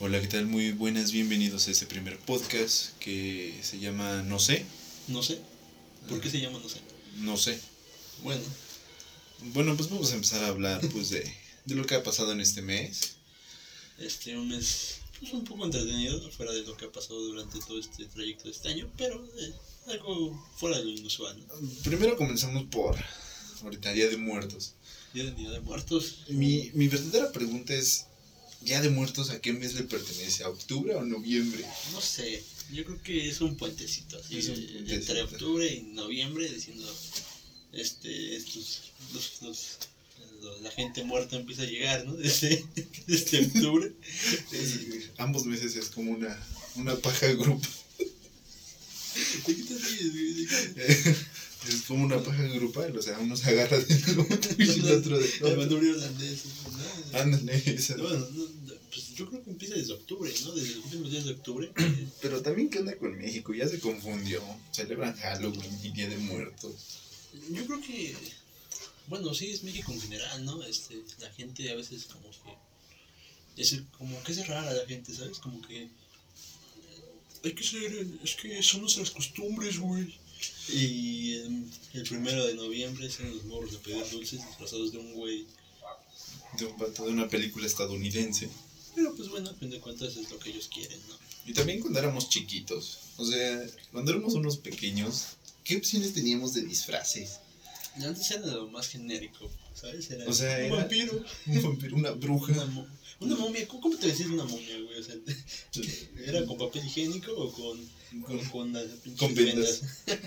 Hola, ¿qué tal? Muy buenas, bienvenidos a este primer podcast que se llama No sé. No sé. ¿Por qué se llama No sé? No sé. Bueno, Bueno, pues vamos a empezar a hablar pues de, de lo que ha pasado en este mes. este un mes pues, un poco entretenido, fuera de lo que ha pasado durante todo este trayecto de este año, pero eh, algo fuera de lo inusual. ¿no? Primero comenzamos por ahorita Día de Muertos. Día de Día de Muertos. Mi, mi verdadera pregunta es, ¿Día de Muertos a qué mes le pertenece? ¿A octubre o noviembre? No sé, yo creo que es un puentecito, así, un eh, puentecito. entre octubre y noviembre, diciendo, este, estos, los, los- lo- la gente muerta empieza a llegar, ¿no? Desde, desde octubre. Es- ambos meses es como una, una paja grupa. ¿De qué te ríes, güey? Es como una paja grupal, o sea, uno se agarra del otro y el otro del El otro. manubrio holandés, ¿no? Ándale, esa. No, no, no, pues yo creo que empieza desde octubre, ¿no? Desde los últimos días de octubre. Pero también, ¿qué onda con México? Ya se confundió. Celebran Halloween y Día de Muertos. Yo creo que, bueno, sí es México en general, ¿no? Este, la gente a veces como que, es como que es rara la gente, ¿sabes? Como que, hay que ser, es que son nuestras costumbres, güey. Y eh, el primero de noviembre son los morros de pedir dulces disfrazados de un güey. De un vato de una película estadounidense. Pero pues bueno, a fin de cuentas es lo que ellos quieren, ¿no? Y también cuando éramos chiquitos. O sea, cuando éramos unos pequeños, ¿qué opciones teníamos de disfraces? Antes era lo más genérico, ¿sabes? Era O sea, un era- vampiro. Un vampiro, una bruja. una momia, ¿cómo, te decías una momia, güey? O sea, ¿era con papel higiénico o con, con, con, las Con vendas.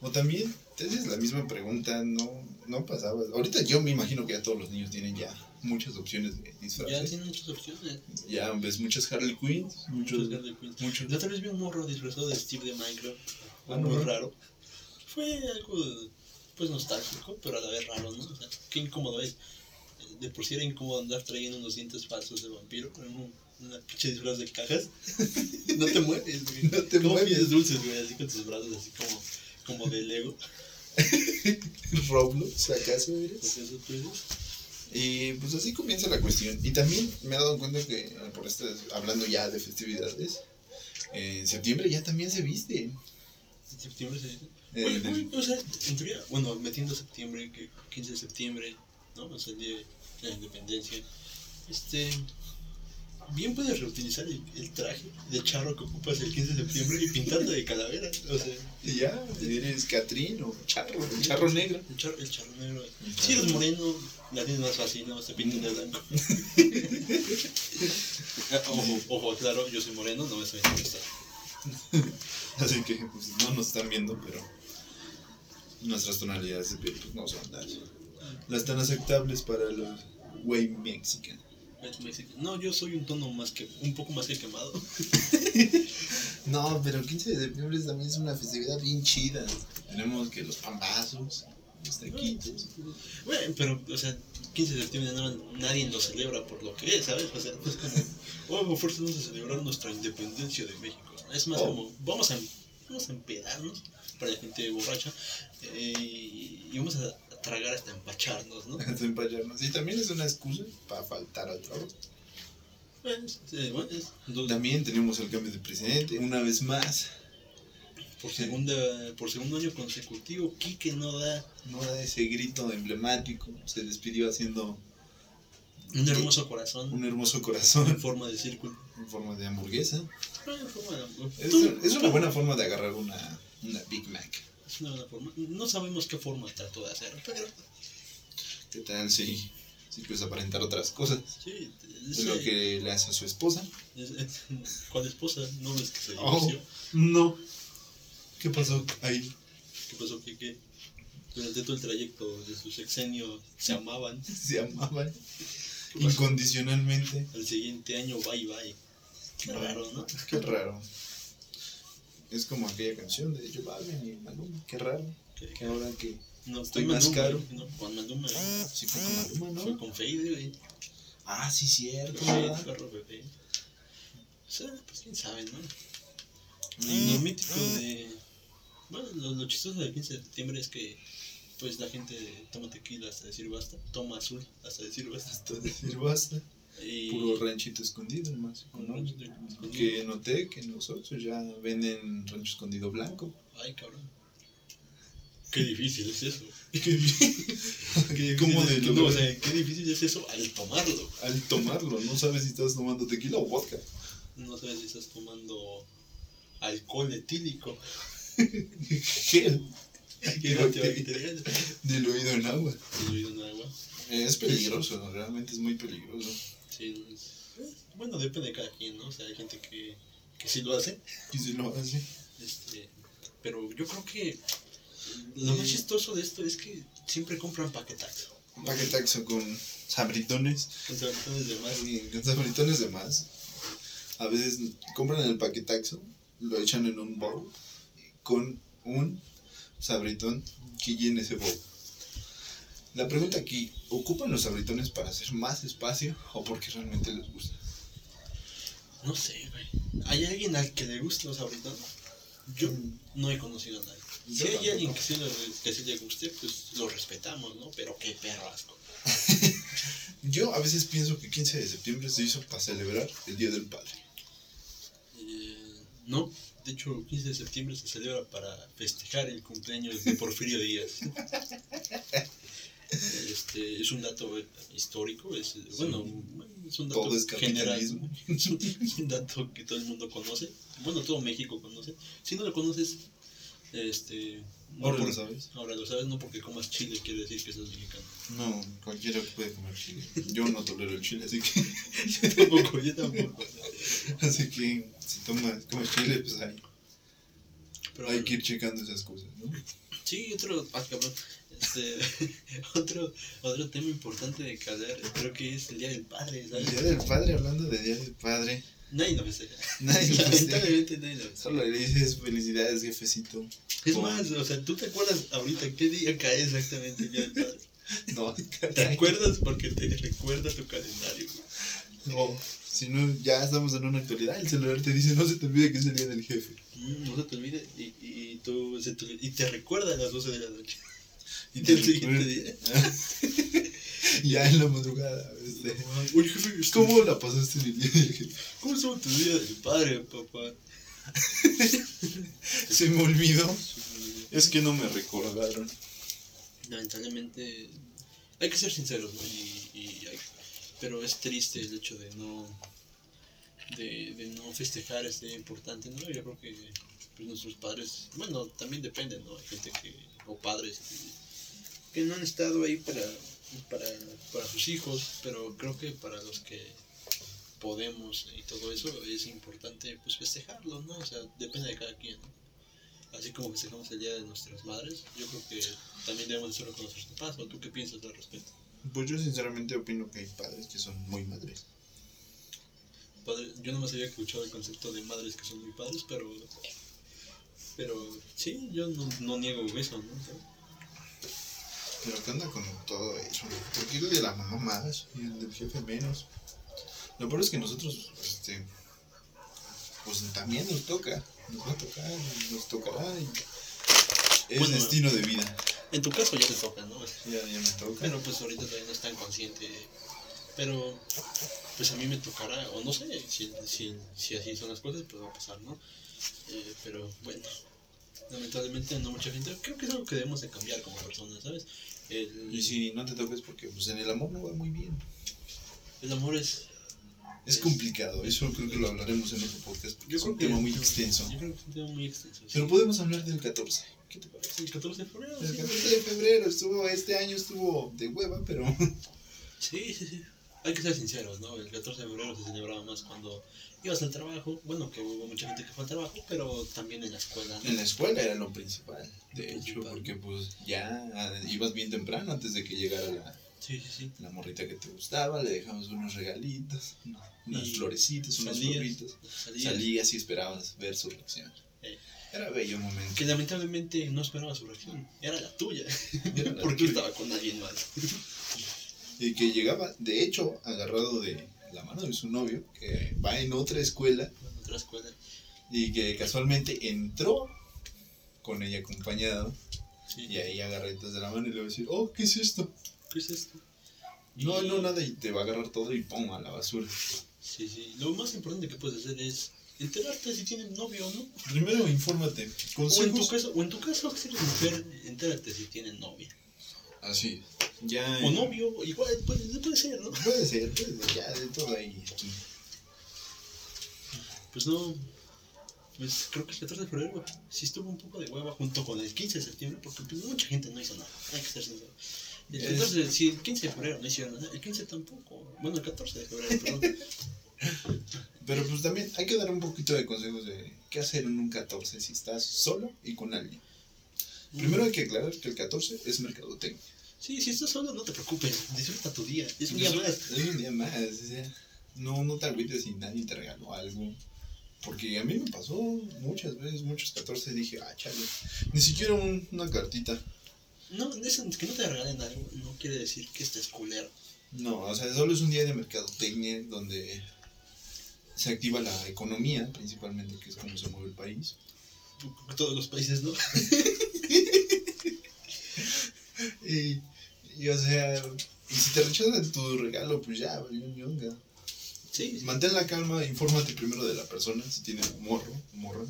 O también, te haces la misma pregunta, no, no pasaba. Ahorita yo me imagino que ya todos los niños tienen ya muchas opciones de Ya disfraces. tienen muchas opciones. Ya ves muchas Harley Quinn, muchos, Muchos Harley Quinn. muchos La otra vez vi un morro disfrazado de Steve de Minecraft. Ah, no. raro. Fue algo, pues, nostálgico, pero a la vez raro, ¿no? O sea, qué incómodo es. De por sí era incómodo andar trayendo unos dientes falsos de vampiro. en un- Una pinche disfraz de cajas. no te mueves, güey. No te ¿Cómo mueves. dulces, güey? Así con tus brazos, así como, como de Lego. Roblox, ¿acaso eres? Eso tú eres. Y pues así comienza la cuestión. Y también me he dado cuenta que, eh, por este, hablando ya de festividades, eh, en septiembre ya también se viste. En septiembre se dice. Eh, Oye, oye, o sea, en teoría, bueno, metiendo septiembre, que 15 de septiembre, ¿no? O sea, el día de la independencia. Este. Bien puedes reutilizar el, el traje de charro que ocupas el 15 de septiembre y pintarlo de calavera. O sea, y ya, eres Catrín o Charro, el Charro Negro. el charro, el charro negro. El Si eres charro- moreno, la tienes más fácil, ¿no? Se pintan de blanco. Ah, ojo, ojo, claro, yo soy moreno, no me estoy interesado. Así que pues, no nos están viendo, pero nuestras tonalidades de piel pues, no son las, las tan aceptables para los güey mexicanos. No, yo soy un tono más que, un poco más que quemado. No, pero el 15 de septiembre también es una festividad bien chida. Tenemos que los pambazos, los taquitos. Bueno, pero, o sea, 15 de septiembre no, nadie lo celebra por lo que es, ¿sabes? O sea, es como, oh, fuerza vamos a celebrar nuestra independencia de México. Es más Oh. como, vamos a, vamos a empedarnos para la gente borracha eh, y, vamos a tragar hasta empacharnos, ¿no? Hasta empallarnos. Y también es una excusa para faltar al trabajo. Bueno, es- bueno, es También tenemos el cambio de presidente, una vez más. por, segunda, por segundo año consecutivo, Quique no da No da ese grito emblemático. Se despidió haciendo un hermoso corazón un hermoso en corazón forma de círculo. en forma de hamburguesa. En forma de- Es, Tú- es una buena forma de agarrar una, una Big Mac. Forma. No sabemos qué forma trató de hacer, pero ¿Qué tal si, si puedes aparentar otras cosas? sí, Es es, lo que le hace a su esposa. es- es- ¿Cuál esposa? No es que se Oh. divorció. No. ¿Qué pasó ahí? ¿Qué pasó? Que, que durante todo el trayecto de su sexenio se amaban. Se amaban ¿Qué incondicionalmente. Al siguiente año, bye bye. Qué raro, ¿no? Qué raro. Es como aquella canción de Joe Balvin y Maluma. Qué raro. Que- Que ahora que no, estoy más Maluma, caro. No, con Maluma. sí fue con Maluma, Fue ¿no? con Fade, güey. Ah, sí, cierto. Fade, perro bebé. O sea, pues quién sabe, ¿no? Mm. Y lo mítico de. Bueno, lo, lo chistoso del 15 de septiembre es que pues la gente toma tequila hasta decir basta, toma azul hasta decir basta. Hasta decir basta. Y Puro ranchito escondido, más económico. ranchito escondido. Que noté que nosotros ya venden rancho escondido blanco. Ay, cabrón. Qué difícil es eso. Qué ¿Cómo de no, lograr? o sea, qué difícil es eso al tomarlo. Al tomarlo, no sabes si estás tomando tequila o vodka. No sabes si estás tomando alcohol etílico. Gel. Diluido en agua. Diluido en agua. Es peligroso, realmente es muy peligroso. Sí, no es- eh, bueno, depende de cada quien, ¿no? O sea, hay gente que, que sí lo hace. Y si lo hace. Este, pero yo creo que lo más chistoso de esto es que siempre compran paquetaxo. Paquetaxo con sabritones. Con sabritones de más. y Con sabritones de más. A veces compran el paquetaxo, lo echan en un bowl con un sabritón que llene ese bowl. La pregunta aquí, ¿ocupan los sabritones para hacer más espacio o porque realmente les gusta? No sé, güey. ¿Hay alguien al que le guste los sabritones? Yo no he conocido a nadie. Si hay tampoco. alguien que sí, lo- que sí le guste, pues lo respetamos, ¿no? Pero qué perro asco. Yo a veces pienso que 15 de septiembre se hizo para celebrar el Día del Padre. Eh, no, de hecho, 15 de septiembre se celebra para festejar el cumpleaños de Porfirio Díaz. Este, es un dato histórico, es, bueno, es un dato es general, es un, dato que todo el mundo conoce, bueno, todo México conoce. Si no lo conoces, este, no Ahora lo sabes. ahora lo sabes, no porque comas chile quiere decir que sos mexicano. No, cualquiera puede comer chile. Yo no tolero el chile, así que, Yo tampoco, yo tampoco. así que si tomas, comes chile, pues hay, Pero hay bueno. que ir checando esas cosas, ¿no? Sí, otro, ah, cabrón, este, otro, otro tema importante de que hablar, creo que es el Día del Padre, El. Día del Padre, hablando de Día del Padre, Nadie lo festeja. nadie lo festeja. Lamentablemente nadie lo. Solo le dices felicidades, jefecito. Es más, o sea, ¿tú te acuerdas ahorita qué día cae exactamente el Día del Padre? No, ¿Te acuerdas? Porque te recuerda tu calendario. No, si no, ya estamos en una actualidad. El celular te dice, no se te olvide que es el día del jefe. Mm, no se te olvide y, y, y tú, se te, y te recuerda a las 12 de la noche. Y El siguiente día. ya en la madrugada. Este, Oye, jefe, este, ¿Cómo la pasaste en el día del jefe? ¿cómo estuvo tu Día del Padre, papá? Se me olvidó. Es que no me recordaron. lamentablemente hay que ser sinceros ¿no? y, y hay- pero es triste el hecho de no de, de no festejar este día importante no yo creo que pues, nuestros padres bueno también depende no hay gente que o padres que, que no han estado ahí para para para sus hijos pero creo que para los que podemos y todo eso es importante pues festejarlo no o sea depende de cada quien ¿no? así como festejamos el día de nuestras madres, yo creo que también debemos hacerlo con nuestros papás. ¿O tú qué piensas al respecto? Pues yo sinceramente opino que hay padres que son muy madres. Padre, yo no más había escuchado el concepto de madres que son muy padres, pero. Pero sí, yo no, no niego eso, ¿no? Pero ¿qué onda con todo eso? ¿Por qué el de la mamá más y el del jefe menos? Lo peor es que nosotros, este, pues también nos toca, nos va a tocar, nos tocará. y es Bueno, destino de vida. En tu caso ya te toca, ¿no? Ya, ya me toca. Pero pues ahorita todavía no es tan consciente. Pero pues a mí me tocará, o no sé, si, si, si así son las cosas, pues va a pasar, ¿no? Eh, pero bueno, lamentablemente no mucha gente, creo que es algo que debemos de cambiar como personas, ¿sabes? El, y si no te toques porque pues en el amor no va muy bien. el amor es... Es Es- complicado, eso creo que lo hablaremos en otro podcast porque Yo es un tema muy extenso. Yo creo que es un tema muy extenso. Pero podemos hablar del 14. ¿Qué te parece? El 14 de febrero. El sí. 14 de febrero estuvo, este año estuvo de hueva, pero Sí, sí, sí. Hay que ser sinceros, ¿no? El 14 de febrero se celebraba más cuando ibas al trabajo. Bueno, que hubo mucha gente que fue al trabajo, pero también en la escuela, ¿no? en la escuela era lo principal. De hecho, porque pues ya ibas bien temprano antes de que llegara la, Sí, sí, sí. la morrita que te gustaba, le dejabas unos regalitos, unas Y florecitas, unos salías, floritos. salías. Salías y esperabas ver su reacción. Eh. Era bello momento. Que lamentablemente no esperaba su reacción. Era la tuya. Era la Porque tuya. estaba con alguien más. Y que llegaba, de hecho, agarrado de la mano de su novio, que va en otra escuela En otra escuela. y que casualmente entró con ella acompañado Sí. y ahí agarraditos de la mano y le va a decir, oh, ¿qué es esto? ¿Qué es esto? No, no, nada, y te va a agarrar todo y pum, a la basura. Sí, sí. Lo más importante que puedes hacer es enterarte si tienen novio o no. Primero, infórmate. O en tu caso, o en tu caso, si eres mujer, entérate si tienen novia. Así. Ya. O novio, igual puede, puede ser, ¿no? Puede ser, puede ser, ya, de todo ahí. Pues no. Pues creo que el 14 de febrero sí estuvo un poco de hueva junto con el 15 de septiembre, porque pues, mucha gente no hizo nada. Hay que ser sincero. El Es- 14, de- si el 15 de febrero no hicieron nada, el 15 tampoco. Bueno, el 14 de febrero, perdón. Pero pues también hay que dar un poquito de consejos de qué hacer en un 14 si estás solo y con alguien. Primero hay que aclarar que el 14 es mercadotecnia. Sí, si estás solo, no te preocupes. Disfruta tu día. Es un día más. Es un día más. o sea, no, no te agüites si nadie te regaló algo. Porque a mí me pasó muchas veces, muchos 14 dije, ah, chale. Ni siquiera un- una cartita. No, eso, que no te regalen algo no quiere decir que estés culero. No, o sea, solo es un día de mercadotecnia donde se activa la economía, principalmente, que es como se mueve el país. Todos los países, ¿no? Y, y, o sea, y si te rechazan tu regalo, pues ya, valió ñonga. Sí, sí. Mantén la calma, infórmate primero de la persona, si tiene morro, morra.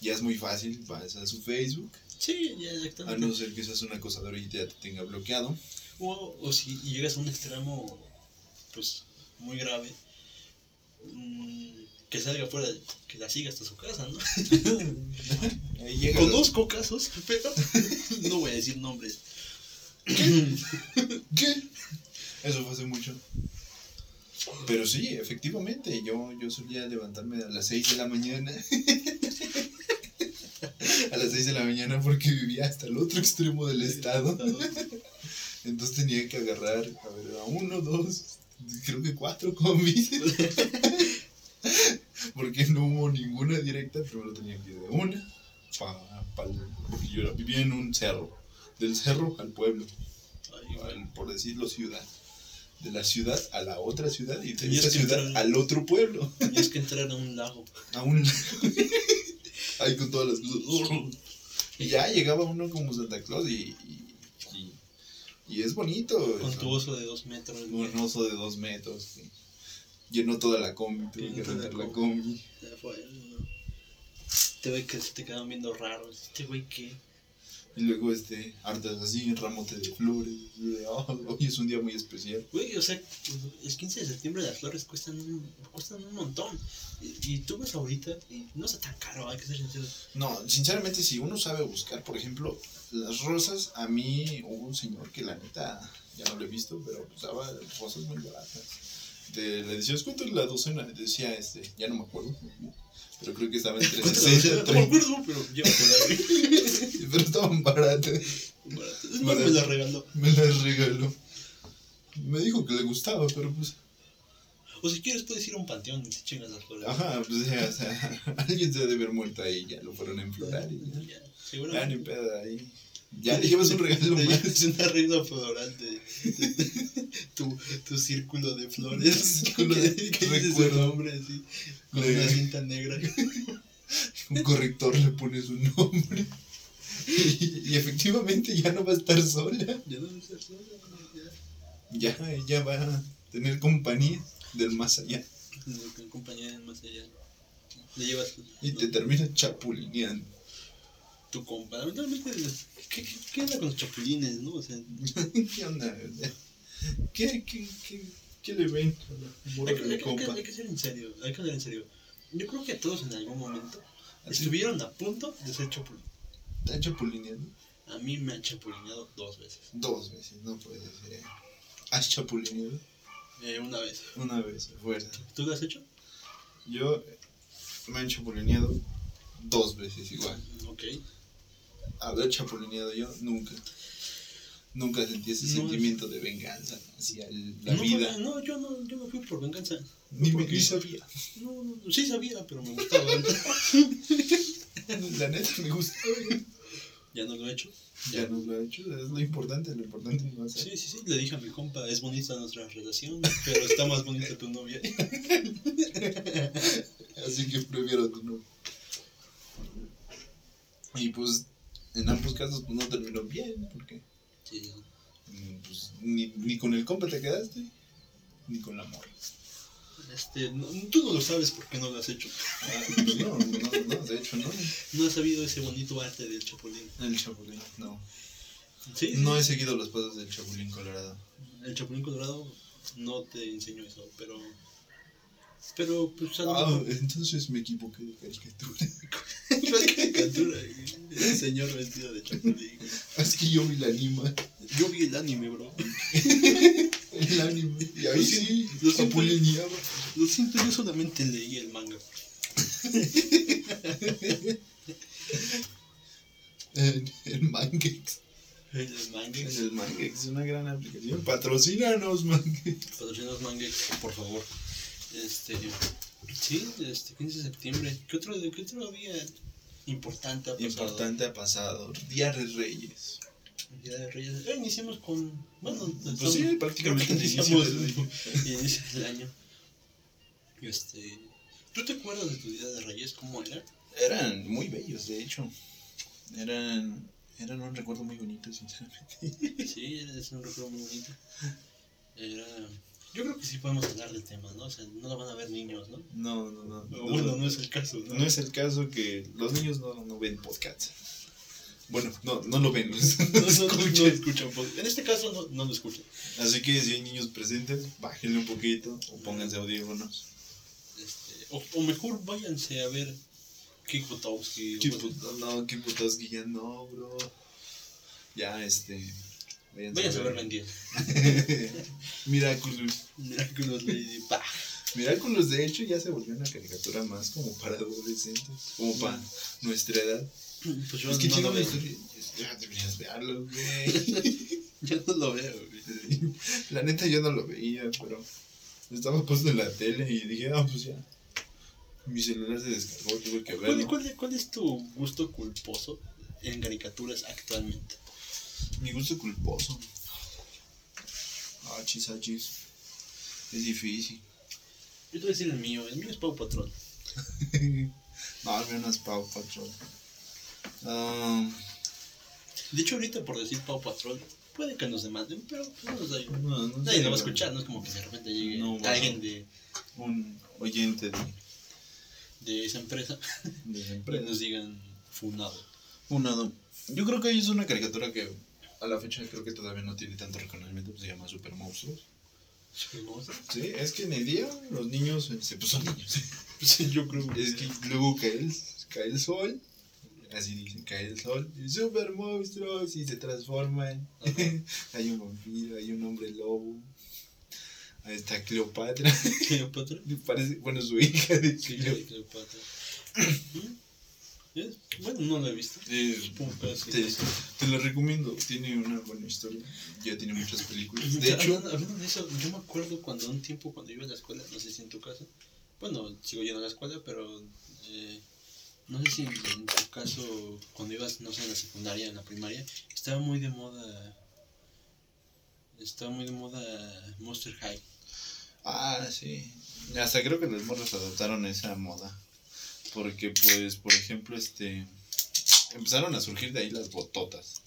Ya es muy fácil, vas a su Facebook, Sí, ya a exactamente. no ser que seas un acosador y ya te tenga bloqueado. O, o si llegas a un extremo, pues, muy grave, mm, que salga fuera, que la siga hasta su casa, ¿no? Ahí Conozco casos, pero no voy a decir nombres. ¿Qué? Eso fue hace mucho. Pero sí, efectivamente, yo, yo solía levantarme a las 6 de la mañana. a las 6 de la mañana porque vivía hasta el otro extremo del estado. Entonces tenía que agarrar, a ver, a uno, dos, creo que cuatro combis. porque no hubo ninguna directa, primero tenía que ir de una. Pa, pa- porque yo vivía en un cerro. Del cerro al pueblo al- por decirlo, ciudad. De la ciudad a la otra ciudad y de esa ciudad entrar- al otro pueblo. Tenías que entrar a un lago. Aún. Ahí con todas las cosas. Y ya llegaba uno como Santa Claus y. y, es bonito. Con eso. tu oso de dos metros. Un oso de dos metros. llenó toda la combi. Tuve que rentar la combi. Te ve que se te quedan viendo raros. Este güey que. Y luego este, hartas así, ramote de flores. de, "Oh, hoy es un día muy especial. Güey, o sea, el 15 de septiembre las flores cuestan un, cuestan un montón. Y, y tú vas ahorita y no está tan caro, hay que ser sinceros. No, sinceramente, si uno sabe buscar, por ejemplo, las rosas, a mí hubo un señor que la neta, ya no lo he visto, pero usaba rosas muy baratas. Te, le decías, ¿cuánto es la docena? Decía, este, ya no me acuerdo, pero creo que estaba entre ¿Cuánto 60 y No me 30, acuerdo, pero llévatela. pero estaban baratas. Más, me la regaló. Me las regaló. Me dijo que le gustaba, pero pues, O si quieres, puedes ir a un panteón y te chingas las flores. ajá, pues ya, o sea, alguien se debe haber muerto ahí, ya lo fueron a enflorar y ya. Ya, Ya, ni seguramente. pedo ahí. Ya le llevas un regalo más. llevas un arreglo florante. tu, tu círculo de flores. Círculo de ¿Qué recuerdo. nombre así? Con una cinta negra. un corrector le pone su nombre. Y, y efectivamente ya no va a estar sola. Ya no sé sola, ya. Ya, ella va a tener compañía del más allá. Compañía más allá. Le llevas Y te termina chapulineando. Tu compa. Lamentablemente, ¿qué, qué, qué onda con los chapulines, no? O sea, ¿Qué onda? ¿Qué, qué, qué, qué le ven a la morra hay que, hay, hay ser en serio. Hay que hablar en serio. Yo creo que todos en algún momento Así. estuvieron a punto de ser chapulines. ¿Está chapulineando? A mí me han chapulineado dos veces. Dos veces, no puede ser. ¿Has chapulineado? Eh, una vez. Una vez, fuerza. ¿Tú lo has hecho? Yo me han chapulineado dos veces igual. Ok. Haber chapulineado yo, nunca. Nunca sentí ese No, sentimiento de venganza hacia el- la no, vida. no, yo no, yo no fui por venganza. Ni me porque- ni sabía. No, no, sí sabía, pero me gustaba. La neta me gusta. ya no lo he hecho. Ya no lo he hecho, es lo importante, lo importante no hacer. Sí, sí, sí, le dije a mi compa, es bonita nuestra relación, pero está más bonita tu novia. Así que prefiero a tu novio. Y pues en ambos casos pues, no terminó bien, porque Sí, Mm, Pues ni, ni con el compa te quedaste, ni con la morra. Este, no- tú no lo sabes porque no lo has hecho. Ah, pues no, no, no, de hecho no. No has sabido ese bonito arte del chapulín. El Chapulín, no. Sí, No he seguido los pasos del Chapulín Colorado. el chapulín colorado no te enseñó eso, pero... Pero, pues, Ah, entonces me equivoqué de caricatura. ¿Cuál caricatura? El señor vestido de chapulín. Es que yo vi el anime. Yo vi el anime, bro. El anime. Y ahí Lo sí, siento, lo siento. chapulineaba. Lo siento, yo solamente leí el manga. El. El manga. En el Mangex, una gran aplicación. Patrocínanos, Mangex. Patrocinos Mangex, por favor. Este. Sí, este 15 de septiembre. ¿Qué otro, qué otro día importante ha pasado? Importante ha pasado. Día de Reyes. Día de Reyes. Eh, iniciamos con. Bueno, Pues sí, prácticamente iniciamos el año. Este. ¿Tú te acuerdas de tu día de Reyes? ¿Cómo era? Eran muy bellos, de hecho. Eran. Eran un recuerdo muy bonito, sinceramente. Sí, es un recuerdo muy bonito. Era. Yo creo que sí podemos hablar del tema, ¿no? O sea, no lo van a ver niños, ¿no? No, no, no. O Bueno, no es el caso, ¿no? No es el caso que los niños no, no ven podcast. Bueno, no, no lo ven. No, no, no, no escuchan. escuchan podcast. En este caso no, no lo escuchan. Así que si hay niños presentes, bájenle un poquito o pónganse audífonos. Este, o, o mejor váyanse a ver Kick Butowski. No, que ya no, bro. Ya, este. Váyanse a ver Ben 10. Miraculous. Miraculous Lady. Bah. Miraculous, de hecho, ya se volvió una caricatura más como para adolescentes. Como para nuestra edad. Pues yo es que no lo veo. Ya deberías verlo, güey. Yo no lo veo, güey. La neta yo no lo veía, pero estaba puesto en la tele y dije, ah, pues ya. Mi celular se descargó, tuve que ¿Cuál, verlo. cuál, cuál es tu gusto culposo en caricaturas actualmente? Mi gusto culposo. Ah, chis, ah, chis. Es difícil. Yo te voy a decir el mío. El mío es Pau Patrol. no, al menos Pau Patrol. Ah, De hecho, ahorita por decir Pau Patrol, puede que nos demanden, pero pues, no nos da igual. no, no Nadie lo va a escuchar, no es como que de repente llegue No, bueno. alguien de, Un oyente de, de esa empresa de esa y empresa. nos digan funado. Una, no. Yo creo que es una caricatura que a la fecha creo que todavía no tiene tanto reconocimiento, pues se llama Super Monstruos. Sí, es que en el día los niños, este, pues son niños. Yo creo Es que luego cae el, cae el sol, así dicen, cae el sol, y super monstruos y se transforman. hay un vampiro, hay un hombre lobo. Ahí está Cleopatra. Cleopatra. Parece, bueno, su hija de Cleopatra. ¿Es? Bueno, no lo he visto. Eh, sí. te, te lo recomiendo, tiene una buena historia, ya tiene muchas películas. De hecho, hablando, hablando de eso, yo me acuerdo cuando un tiempo cuando iba a la escuela, no sé si en tu caso, bueno, sigo yendo a la escuela, pero eh, no sé si en, en tu caso, cuando ibas, no sé, en la secundaria, en la primaria, estaba muy de moda, estaba muy de moda Monster High. Ah, sí. Hasta creo que los morros adoptaron esa moda. Porque, pues, por ejemplo, este. Empezaron a surgir de ahí las bototas.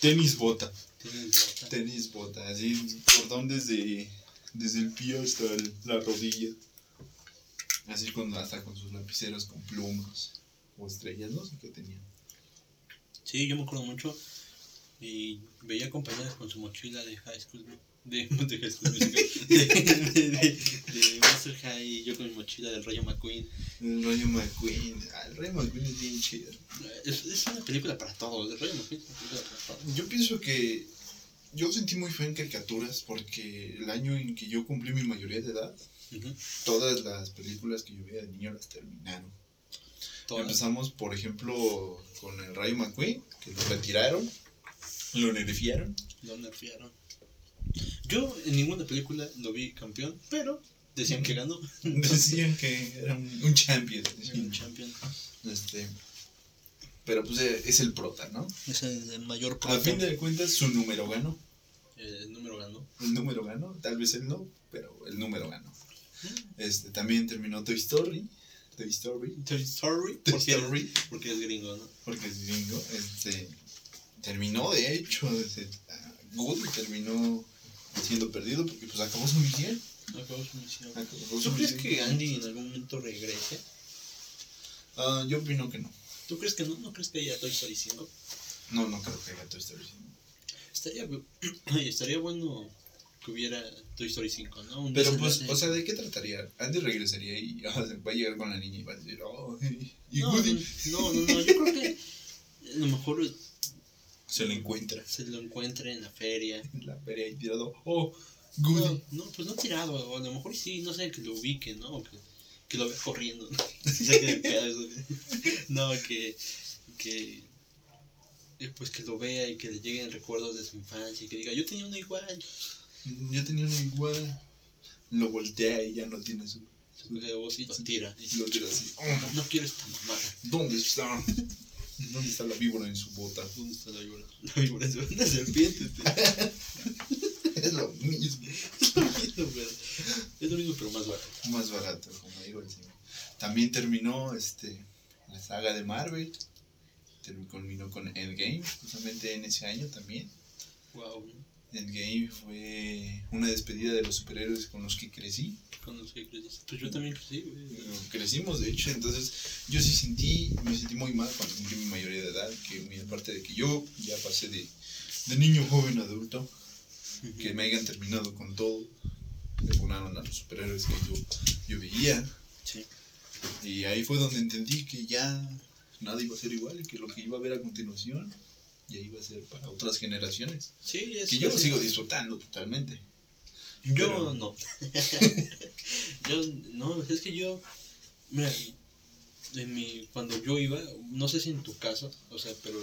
Tenis bota. ¿Tienes bota? Tenis bota. Así, cordón desde, desde el pie hasta el- la rodilla. Así con, hasta con sus lapiceros con plumas. O estrellas, no sé qué tenían. Sí, yo me acuerdo mucho y veía compañeras con su mochila de High School, de, de de, de, de, de Monster High y yo con mi mochila del Rayo McQueen. El Rayo McQueen. Ah, el Rayo McQueen es bien chido. Es, es una película para todos, el Rayo McQueen es una película para todos. Yo pienso que yo sentí muy feo en caricaturas porque el año en que yo cumplí mi mayoría de edad, Ujú, todas las películas que yo veía de niño las terminaron. todas. Empezamos, por ejemplo, con el Rayo McQueen, que lo retiraron, lo nerfearon. Lo nerfearon. Yo en ninguna película lo vi campeón, pero decían que ganó. Decían que era un, un champion. Un champion. Este, pero pues eh, es el prota, ¿no? Es el mayor A prota. fin de cuentas, su número ganó. El número ganó. El número ganó, tal vez él no, pero el número ganó. Este, también terminó Toy Story. Toy Story. Toy Story. Toy Porque, Story. porque es gringo, ¿no? porque es gringo, este, terminó de hecho, este, Woody terminó siendo perdido porque pues acabó su misión. Acabó su misión. Acabó su ¿Tú crees que Andy en algún momento regrese? Ah, yo opino que no. ¿Tú crees que no? ¿No crees que haya Toy Story 5? No, no creo que haya Toy Story 5. Estaría, estaría bueno que hubiera Toy Story 5, ¿no? Un Pero pues, o sea, ¿de qué trataría? Andy regresaría y va a llegar con la niña y va a decir, oh, y no, Woody no, no, no, yo creo que a lo mejor se lo encuentra se lo encuentre en la feria. en la feria y tirado, oh, Woody. No, no, pues no tirado, a lo mejor sí, no sé, que lo ubique, ¿no? O que, que lo vea corriendo, ¿no? Que, que, eh, pues que lo vea y que le lleguen recuerdos de su infancia y que diga, yo tenía uno igual, Yo tenía uno igual. Lo voltea y ya no tiene su. su voz y lo tira. Y Lo tira así. "Oh, no quiero esta mamada. ¿Dónde está? ¿Dónde está la víbora en su bota? ¿Dónde está la víbora? La víbora es una serpiente. Es lo mismo. Es lo mismo, pero- Es lo mismo, pero más barato. Más barato, como digo el señor. También terminó este, la saga de Marvel. Terminó culminó con Endgame, justamente en ese año también. Wow, Endgame fue una despedida de los superhéroes con los que crecí. cuando se creces. Pues yo también crecí, güey. Crecimos, de hecho, entonces yo sí sentí, me sentí muy mal cuando cumplí mi mayoría de edad, que muy aparte de que yo ya pasé de, de niño, joven, adulto, que me hayan terminado con todo, me ponaron a los superhéroes que yo, yo veía, Sí. y ahí fue donde entendí que ya nada iba a ser igual y que lo que iba a ver a continuación ya iba a ser para otras generaciones. Sí, es Que yo lo sigo disfrutando totalmente. Yo Pero- no. yo no, es que yo. Mira, en mi, cuando yo iba, no sé si en tu caso, o sea, pero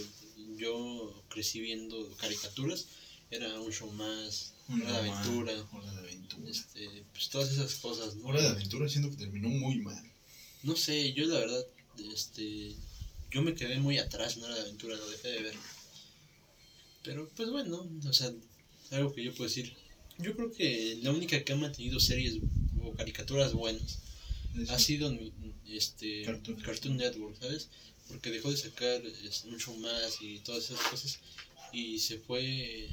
yo crecí viendo caricaturas, era un show más, Hora de aventura, Hora de aventura. este, pues todas esas cosas, ¿no? Hora de aventura siento que terminó muy mal. No sé, yo la verdad, este, yo me quedé muy atrás en Hora de Aventura, lo dejé de ver. Pero pues bueno, o sea, algo que yo puedo decir. Yo creo que la única que ha mantenido series o caricaturas buenas ha sido este Cartoon. Cartoon, Network, ¿sabes? Porque dejó de sacar show más y todas esas cosas y se fue,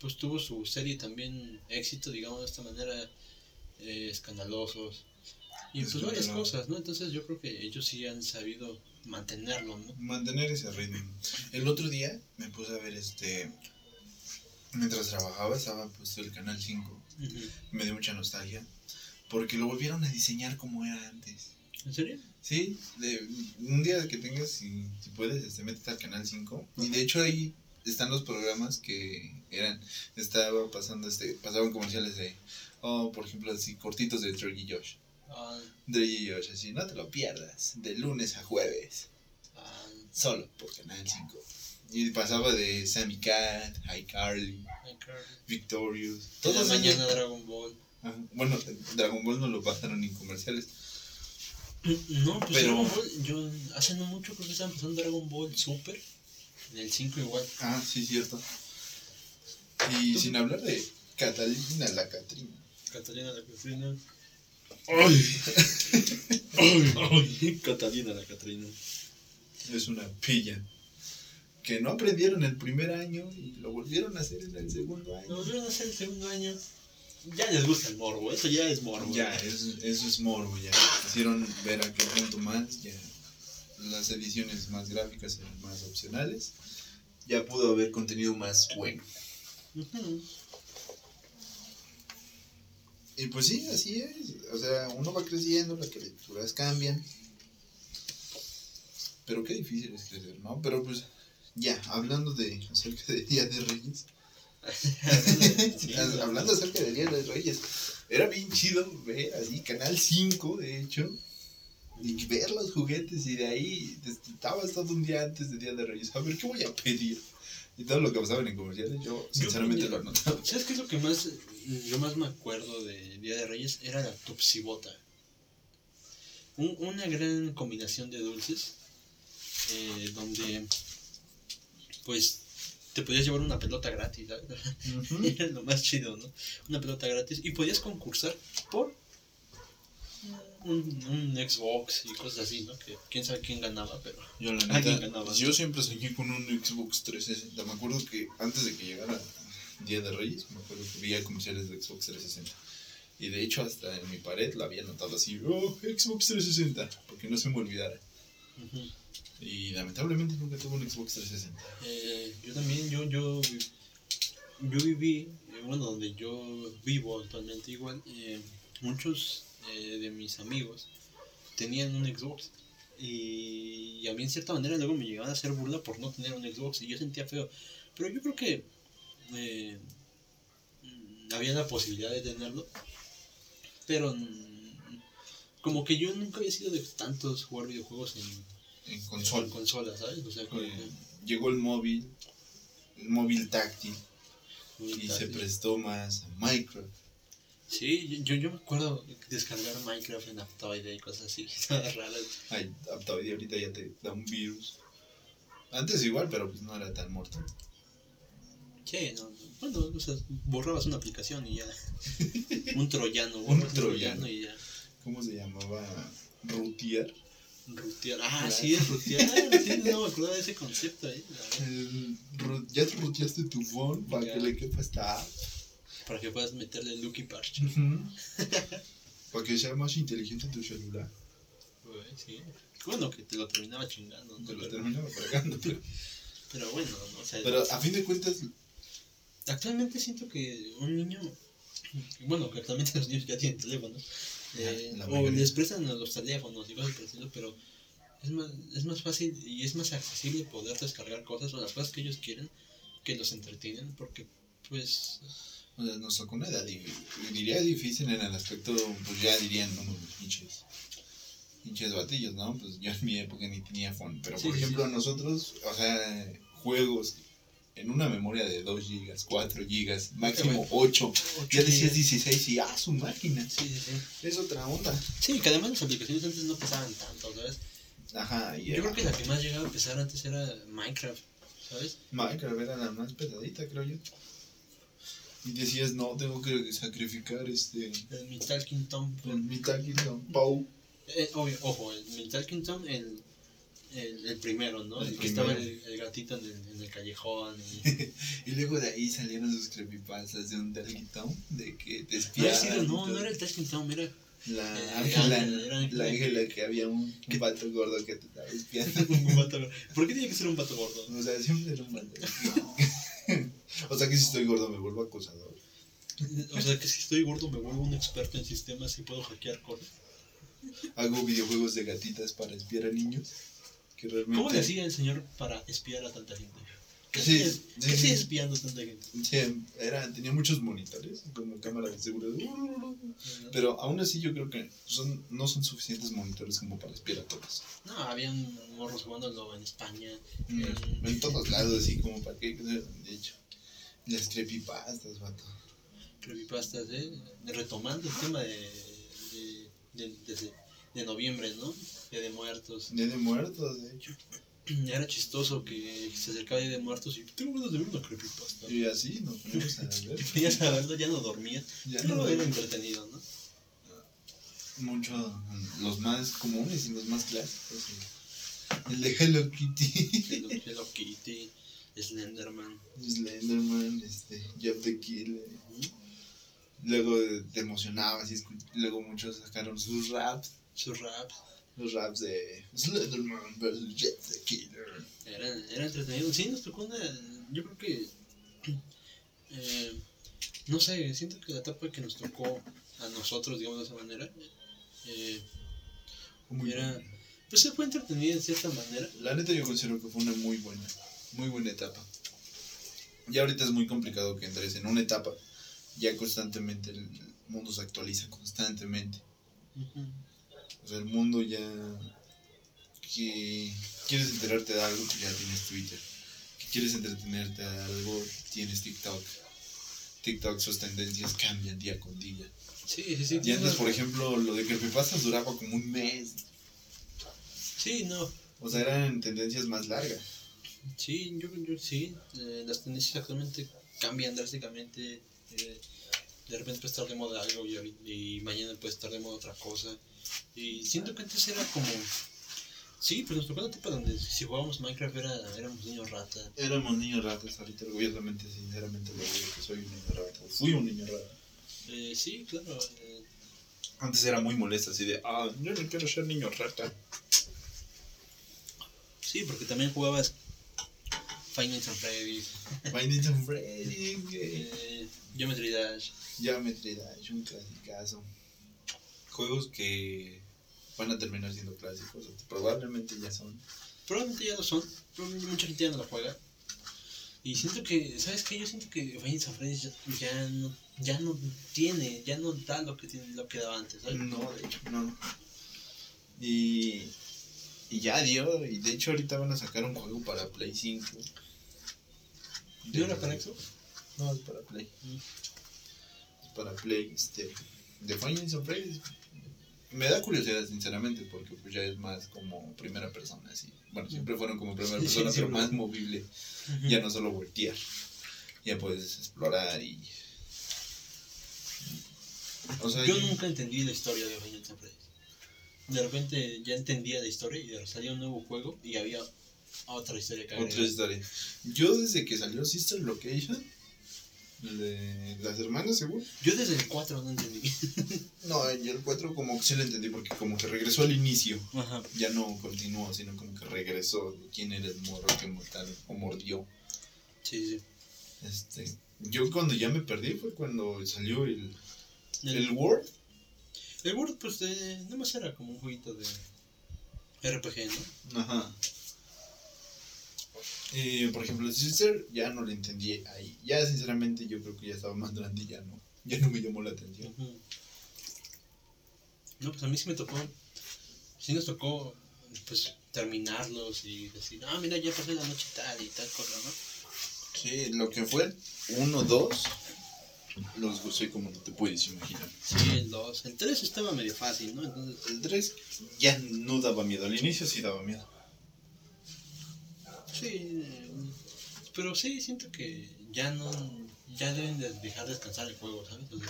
pues tuvo su serie también éxito, digamos de esta manera, eh, escandalosos y pues varias cosas, ¿no? Entonces yo creo que ellos sí han sabido mantenerlo, ¿no? mantener ese ritmo. El otro día me puse a ver este. Mientras trabajaba, estaba puesto el canal 5. Ujú. Me dio mucha nostalgia. Porque lo volvieron a diseñar como era antes. ¿En serio? Sí, de- un día que tengas, si, si puedes, este, métete al canal 5. Y de hecho ahí están los programas que eran. Estaba pasando, este, pasaban comerciales de. Oh, por ejemplo, así cortitos de Drake y Josh. Ah, Drake y Josh, así, no te lo pierdas. De lunes a jueves. ah, solo por Canal 5. Y pasaba de Sammy Cat, iCarly. Victorious. Toda Todos mañana Dragon Ball. Ajá. Bueno, Dragon Ball no lo pasaron en comerciales. No, pues Pero- Dragon Ball, yo hace no mucho creo que estaban pasando Dragon Ball Super. En el 5 igual. Ah, sí, cierto. Y sin hablar de Catalina la Catrina. Catalina la Catrina. ¡Ay! ¡Ay! ¡Ay! Catalina la Catrina. Es una pilla. Que no aprendieron el primer año y lo volvieron a hacer en el segundo Lo año. volvieron a hacer el segundo año. Ya les gusta el morbo, eso ya es morbo. Ya, eso, eso es morbo, ya. Hicieron ver aquel punto más, ya. Las ediciones más gráficas eran más opcionales. Ya pudo haber contenido más bueno. Ujú. Y pues sí, así es. O sea, uno va creciendo, las caricaturas cambian. Pero qué difícil es crecer, ¿no? Pero pues, ya, hablando de acerca de Día de Reyes. Hablando acerca de Día de Reyes. Era bien chido ver así, Canal 5, de hecho. Y ver los juguetes y de ahí te estabas todo un día antes de Día de Reyes. A ver, ¿qué voy a pedir? Y todo lo que pasaban en comerciales, yo sinceramente Yo- lo anotaba. ¿Sabes qué es lo que más yo más me acuerdo de Día de Reyes? Era la Tupsibota. Un- una gran combinación de dulces eh, donde pues te podías llevar una pelota gratis, ¿sabes? Era lo más chido, ¿no? Una pelota gratis y podías concursar por un, un Xbox y cosas así, ¿no? Que quién sabe quién ganaba, pero Yo la neta, ganaba. yo siempre soñé con un Xbox 360. Me acuerdo que antes de que llegara Día de Reyes, me acuerdo que veía comerciales de Xbox 360. Y de hecho, hasta en mi pared lo había notado así: ¡Oh, Xbox 360! Porque no se me olvidara. Y lamentablemente nunca tuve un Xbox 360. Eh, yo también, yo, yo, yo viví, eh, bueno, donde yo vivo actualmente igual, eh, muchos eh, de mis amigos tenían un Xbox. Y, a mí en cierta manera luego me llegaban a hacer burla por no tener un Xbox y yo sentía feo. Pero yo creo que eh, mm, había la posibilidad de tenerlo. Pero mm, como que yo nunca había sido de tantos jugar videojuegos en, En en consola. consola, ¿sabes? O sea, como Eh, que- llegó el móvil, el móvil táctil, muy y se prestó más a Minecraft. Sí, yo, yo me acuerdo descargar Minecraft en Aptoide y cosas así, todas raras. Ay, Aptoide ahorita ya te da un virus. Antes igual, pero pues no era tan mortal. Sí, no, bueno, o sea, borrabas una aplicación y ya. Un troyano, Un troyano. y ya. ¿Cómo se llamaba? Rutier. Rutear. Ah, sí, es rutear. Sí, no me acordaba de ese concepto ahí. ru- ya te ruteaste tu phone para que le quepa esta app. Para que puedas meterle Lucky Parch. para que sea más inteligente tu celular. Güey, sí. Bueno, que te lo terminaba chingando. ¿no? Te lo pero, terminaba fregando. Pero, pero bueno, ¿no? o sea, pero a fin de cuentas, actualmente siento que un niño. Bueno, que actualmente los niños ya tienen teléfonos. eh, o les prestan los teléfonos y cosas por el estilo, pero es más, es más fácil y es más accesible poder descargar cosas o las cosas que ellos quieren que los entretienen porque pues o sea, nos tocó una edad, di- diría difícil en el aspecto, pues ya dirían, no, pinches, pinches batillos, ¿no? Pues yo en mi época ni tenía phone, pero Sí, por ejemplo sí. nosotros, o sea, juegos en una memoria de 2 gigas, 4 gigas, máximo 8, ya decías 16 y ah, su máquina, sí, sí, sí. es otra onda. Sí, que además las aplicaciones antes no pesaban tanto, ¿sabes? Ajá, y Yo era- creo que la que más llegaba a pesar antes era Minecraft, ¿sabes? Minecraft era la más pesadita, creo yo. Y decías, no, tengo que sacrificar este. El Metal Kingdom. El Metal Kingdom Pau. Eh, obvio, ojo, el Metal Kingdom, el, el, el primero, ¿no? El El, que estaba el, el gatito en el, en el callejón. Y... Y luego de ahí salieron sus creepypastas de un Talquitón, de que te espiaban. no, no era el Metal Kingdom, era La Eh, Ángela, la Ángela que había un, un vato gordo que te estaba espiando. un pato gordo. ¿Por qué tiene que ser un pato gordo? O sea, siempre era un vato. O sea que si estoy gordo me vuelvo acosador. O sea, que si estoy gordo me vuelvo un experto en sistemas y puedo hackear cosas. Hago videojuegos de gatitas para espiar a niños. Que realmente. ¿Cómo le hacía el señor para espiar a tanta gente? ¿Qué Sí, sí, ¿Qué sí. hacía espiando a tanta gente? Sí, era, tenía muchos monitores, como cámara de seguridad. Pero aún así yo creo que son, no son suficientes monitores como para espiar a todos. No, habían morros jugándolo en España. Mm, en- En todos lados, así como para qué. De hecho, las creepypastas, vato. creepypastas, ¿eh? Retomando el tema de, de, de, de- de noviembre, ¿no? Día de Muertos. Día de muertos, de hecho. Era chistoso que se acercaba Día de Muertos y tengo ganas de ver una creepypasta. Y así nos ponemos a ver. Ya ya no dormía. Ya no era entretenido, ¿no? mucho mm, los más comunes y los más clásicos. El de Hello Kitty, Hello, Hello Kitty, Slenderman. Slenderman, este, Jeff the Killer. Luego te emocionabas y luego muchos sacaron sus raps. Sus raps. Los raps de Slenderman vs Jeff the Killer. Era, era entretenido. Sí, nos tocó una. Yo creo que. eh, no sé, siento que la etapa que nos tocó a nosotros, digamos de esa manera, eh, Era- pues se fue entretenida en cierta manera. La neta yo considero que fue una muy buena, muy buena etapa. Ya ahorita es muy complicado que entres en una etapa. Ya constantemente el mundo se actualiza constantemente. O sea, el mundo ya que quieres enterarte de algo, ya tienes Twitter. Que quieres entretenerte de algo, tienes TikTok. TikTok sus tendencias cambian día con día. Sí, sí, sí. Y antes, por ejemplo, lo de creepypastas duraba como un mes. Sí, no. O sea, eran tendencias más largas. Sí, yo, yo sí. eh, las tendencias actualmente cambian drásticamente. eh, de repente puede estar de moda algo y, mañana puede estar de moda otra cosa. Y siento que antes era como. Sí, pues nos tocó la etapa donde si jugábamos Minecraft era, éramos niños rata. Éramos niños ratas, ahorita orgullosamente, sinceramente, lo digo que soy un niño rata. Fui un niño rata. Eh, sí, claro. eh, Antes era muy molesta, así de, ah, yo no quiero ser niño rata. sí, porque también jugabas Finance and Freddy's, My Ninja Freddy, güey. eh, Geometry Dash. Geometry Dash, un clasicazo. Juegos que van a terminar siendo clásicos, probablemente ya son. Probablemente ya lo son, probablemente mucha gente ya no lo juega. Y siento que, ¿sabes qué? Yo siento que Finance and Freddy's ya, ya no, ya no tiene, ya no da lo que, tiene, lo que daba antes, ¿sabes? No, de hecho, no. Y, y ya dio, y de hecho ahorita van a sacar un juego para Play 5. ¿No era para Xbox? No, es para Play. Es para Play, este. The of Freddy's. Me da curiosidad, sinceramente, porque pues ya es más como primera persona, así. Bueno, siempre fueron como primera persona, sí, pero más movible. Ya no solo voltear. Ya puedes explorar y. O sea, Yo nunca entendí la historia de and Freddy's. De repente ya entendía la historia y salía un nuevo juego y había otra historia que Otra historia. Yo desde que salió Sister Location, de las hermanas, seguro. Yo desde el 4 no entendí. No, yo el 4 como que sí lo entendí porque como que regresó al inicio. Ajá. Ya no continuó, sino como que regresó. ¿Quién era el morro que mortal o mordió? Sí, sí. Este, yo cuando ya me perdí fue cuando salió el, El, el Word. El Word, pues, eh, nada más era como un jueguito de RPG, ¿no? Ajá. Eh, por ejemplo, el Sister ya no lo entendí ahí. Ya sinceramente yo creo que ya estaba más grande y ya no. Ya no me llamó la atención. No, pues a mí sí me tocó. Sí nos tocó, pues, terminarlos y decir, ah, mira, ya pasé la noche tal y tal cosa, ¿no? Sí, lo que fue 1, 2, los gocé como no te puedes imaginar. Sí, el 2. El 3 estaba medio fácil, ¿no? Entonces, El 3 ya no daba miedo, al inicio sí daba miedo. sí. Pero sí, siento que ya no. Ya deben de dejar descansar el juego, ¿sabes? O sea,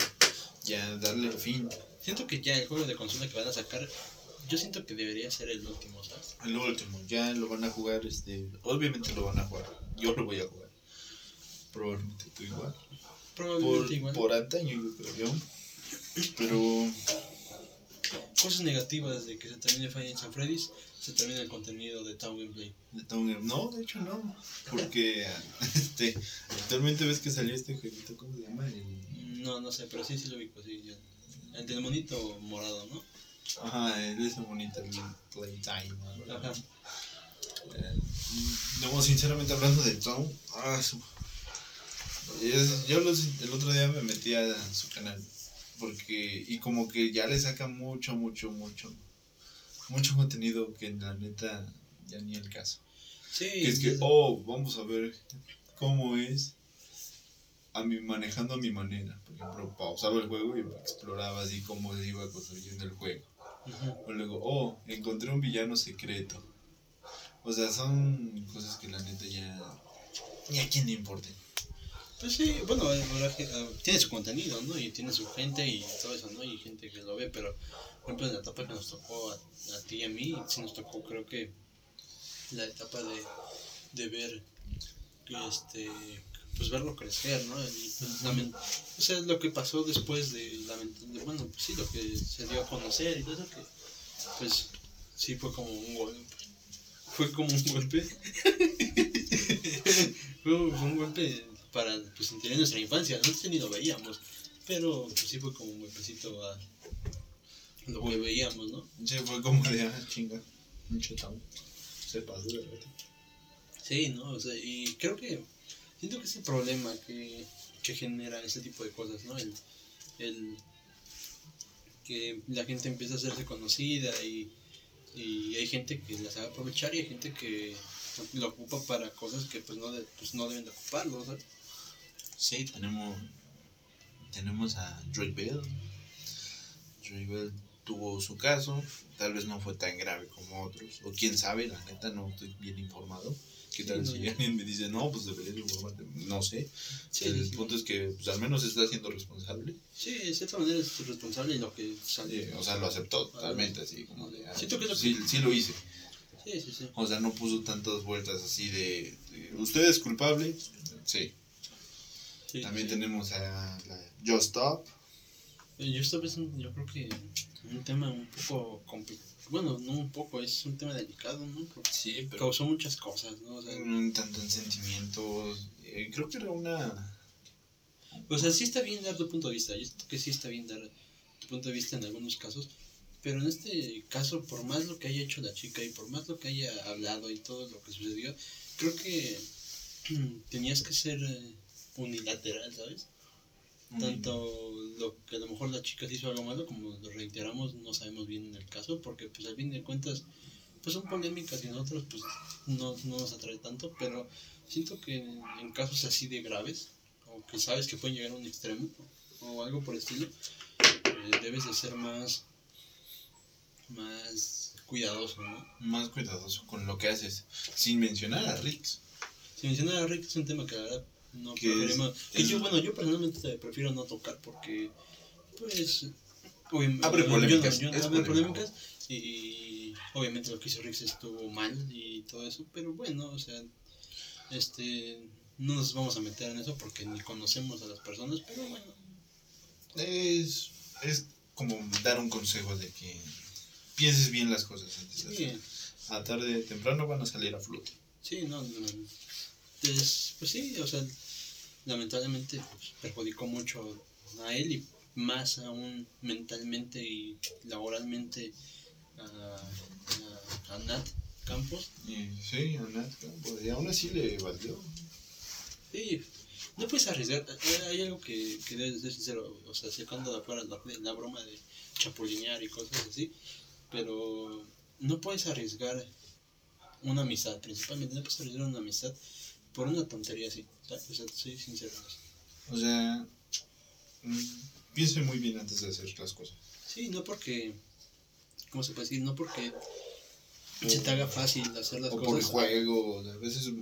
Ya darle fin. siento que ya el juego de consola que van a sacar, yo siento que debería ser el último, ¿sabes? El último, ya lo van a jugar, este, obviamente lo van a jugar. Yo lo voy a jugar. Probablemente tú igual. Probablemente Por, igual. por antaño yo creo yo. Pero Cosas negativas de que se termine Final Fantasy Freddy's, se termina el contenido de Town Gameplay. de Town- no, de hecho no. Porque este, actualmente ves que salió este jueguito, ¿cómo se llama? El, No, no sé, pero sí, sí lo ubico, sí. ya. El del monito morado, ¿no? ajá, el ese bonito, el Playtime. ¿no? Ajá. Eh, no, sinceramente hablando de Tom, ah, su- es- yo los- el otro día me metí a su canal porque y como que ya le saca mucho, mucho, mucho, mucho contenido que la neta ya ni el caso. Sí, Que es que, oh, vamos a ver cómo es a mi, manejando a mi manera. Por ejemplo, pausaba el juego y exploraba así cómo se iba construyendo el juego. O luego, oh, encontré un villano secreto. O sea, son cosas que la neta ya. Ni a quién le importen. Pues sí, bueno, ah, tiene su contenido, ¿no? Y tiene su gente y todo eso, ¿no? Y gente que lo ve, pero, por ejemplo, en la etapa que nos tocó a, a ti y a mí, sí nos tocó, creo que, la etapa de, de ver, este, pues verlo crecer, ¿no? Y, pues, o sea, lo que pasó después de, de- bueno, pues sí, lo que se dio a conocer y todo eso, que, pues, sí fue como un golpe. Fue como un golpe. fue un golpe para pues, sentir en nuestra infancia. Nosotros ni lo veíamos, pero pues, sí fue como un golpecito a lo que veíamos, ¿no? Sí, fue como de, ah, chinga, un chetao. Se pasó de verdad. Sí, ¿no? O sea, y creo que siento que es el problema que, que genera ese tipo de cosas, ¿no? El, el que la gente empieza a hacerse conocida y, y hay gente que la sabe aprovechar y hay gente que lo ocupa para cosas que pues no, de- pues, no deben de ocuparlo, ¿sabes? Sí, tenemos. Tenemos a Drake Bell. Drake Bell tuvo su caso. Tal vez no fue tan grave como otros. O quién sabe, la neta, no estoy bien informado. ¿Qué Sí, tal no, si yo- alguien me dice, no, pues deberías informarte? No sé. Sí, el sí. punto es que, pues al menos está siendo responsable. Sí, de cierta manera es responsable y lo que sale. Sí, o sea, lo aceptó totalmente, así como de. ah, Siento que lo sí, sí lo hice. Sí, sí, sí. O sea, no puso tantas vueltas así de, de, ¿usted es culpable? Sí. Sí, También sí. tenemos a la Just Stop. Yo esta vez, yo creo que un tema un poco complicado. Bueno, no un poco, es un tema delicado, ¿no? Porque Sí, causó muchas cosas, ¿no? O sea, un tanto en sentimientos. eh, creo que era una. o sea, sí está bien dar tu punto de vista. Yo siento que sí está bien dar tu punto de vista en algunos casos. Pero en este caso, por más lo que haya hecho la chica y por más lo que haya hablado y todo lo que sucedió, creo que tenías que ser eh, unilateral, ¿sabes? Tanto lo que a lo mejor la chica se hizo algo malo, como lo reiteramos, no sabemos bien en el caso, porque pues al fin de cuentas, pues son polémicas y nosotros pues no, no nos atrae tanto, pero siento que en, en casos así de graves, o que sabes que pueden llegar a un extremo, o algo por el estilo, eh, debes de ser más, más cuidadoso, ¿no? Más cuidadoso con lo que haces. Sin mencionar a Rix. Si mencionar a Rick es un tema que la verdad no preferimos. que yo, bueno, yo personalmente prefiero no tocar porque, pues. obviamente- Abre polémicas, Yo, no- es abre polémico. polémicas y obviamente lo que hizo Rick estuvo mal y todo eso, pero bueno, o sea, este. No nos vamos a meter en eso porque ni conocemos a las personas, pero bueno. Es, es como dar un consejo de que pienses bien las cosas antes de Sí, hacer. A tarde temprano van a salir a flote. sí, no. no, es- pues sí, o sea, lamentablemente pues, perjudicó mucho a él y más aún mentalmente y laboralmente a, a, a Nat Campos. Y sí, a Nat Campos, y aún así le valió. Sí, no puedes arriesgar. Hay- Hay algo que, que debes ser sincero, o sea, sacando de afuera la, la broma de chapulinear y cosas así, pero no puedes arriesgar una amistad, principalmente no puedes arriesgar una amistad por una tontería así. O sea, soy sincero. O sea, mm, piense muy bien antes de hacer las cosas. Sí, no porque, ¿cómo se puede decir? No porque se te haga fácil hacer las O por cosas. el juego. o sea, a veces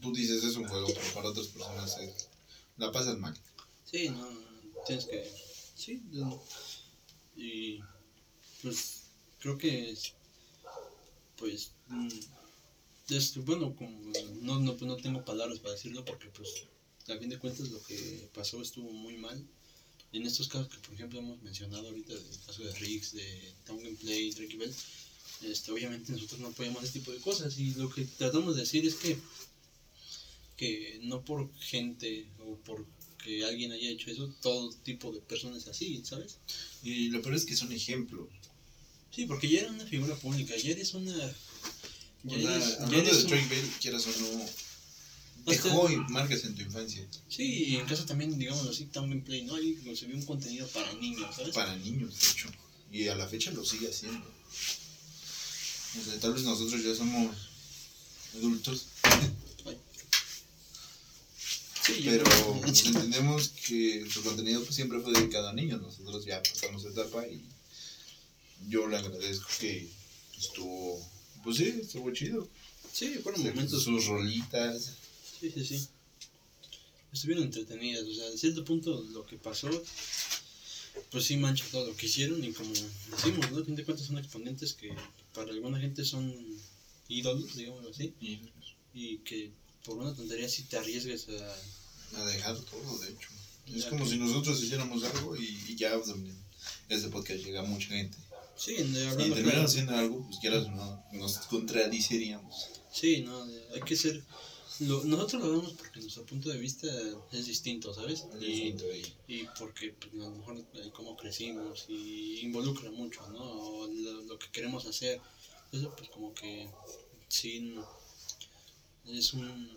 tú dices es un juego, pero para otras personas es- la pasas mal. Sí, no, tienes que. Sí, no. y pues creo que. Pues. Mm, es, bueno, como no, no, no tengo palabras para decirlo porque, pues, a fin de cuentas lo que pasó estuvo muy mal. En estos casos que, por ejemplo, hemos mencionado ahorita, el caso de Riggs, de Town Play, Drake Bell, este, obviamente nosotros no apoyamos ese tipo de cosas y lo que tratamos de decir es que, que no por gente o por que alguien haya hecho eso, todo tipo de personas así, ¿sabes? Y lo peor es que son ejemplos. Sí, porque ya era una figura pública, ya eres una... O sea, hablando de Drake Bell, quieras o no, dejó y marcas en tu infancia. Sí, y en casa también, digamos así, Town Gameplay, ¿no? Ahí se vio un contenido para niños, ¿sabes? Para niños, de hecho. Y a la fecha lo sigue haciendo. O sea, tal vez nosotros ya somos adultos, Sí, pero pues, entendemos que su contenido pues, siempre fue dedicado a niños. Nosotros ya pasamos etapa y yo le agradezco que estuvo, pues sí, estuvo chido. Sí, fueron momentos... Sus rolitas. Sí, sí, sí. Estuvieron entretenidas, o sea, a cierto punto lo que pasó, pues sí mancha todo lo que hicieron y como decimos, ¿no? A fin de cuentas son exponentes que para alguna gente son ídolos, digámoslo así, Y y que por una tontería sí te arriesgues a... a dejar todo, de hecho. Es como que- si nosotros hiciéramos algo y, y ya este podcast llega a mucha gente. Sí, de- Si hablando terminan claro. haciendo algo, pues quieras no, nos contradiciríamos. Sí, no, hay que ser... lo- nosotros lo vemos porque nuestro punto de vista es distinto, ¿sabes? Y, Distinto ahí. y porque pues, a lo mejor eh, cómo crecimos y involucra mucho, ¿no? O lo, lo que queremos hacer. Eso pues como que sí no- es un,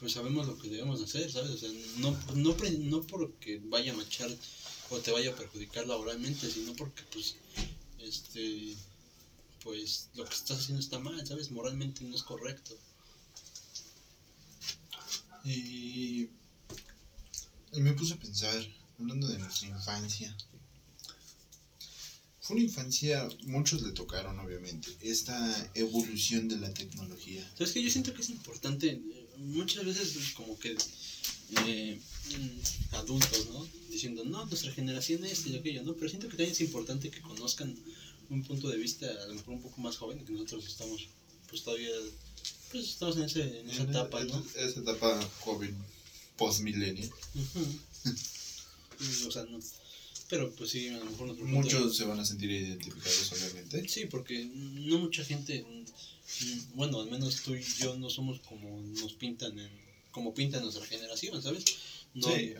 pues sabemos lo que debemos hacer, ¿sabes? O sea, no, no, no porque vaya a manchar o te vaya a perjudicar laboralmente, sino porque pues este pues lo que estás haciendo está mal, ¿sabes? Moralmente no es correcto. Y, y me puse a pensar, hablando de nuestra infancia. Fue una infancia, muchos le tocaron obviamente, esta evolución de la tecnología. ¿Sabes que Yo siento que es importante, eh, muchas veces es como que eh, adultos, ¿no? Diciendo, no, nuestra generación es y aquello, ¿no? Pero siento que también es importante que conozcan un punto de vista a lo mejor un poco más joven, que nosotros estamos pues todavía pues estamos en, ese, en esa En etapa, ¿no? Esa etapa joven. Y, o sea, no. Pero pues sí, a lo mejor de- Muchos se van a sentir identificados, obviamente. Sí, porque no mucha gente, mm, bueno, al menos tú y yo no somos como nos pintan en, como pinta nuestra generación, ¿sabes? No, Sí,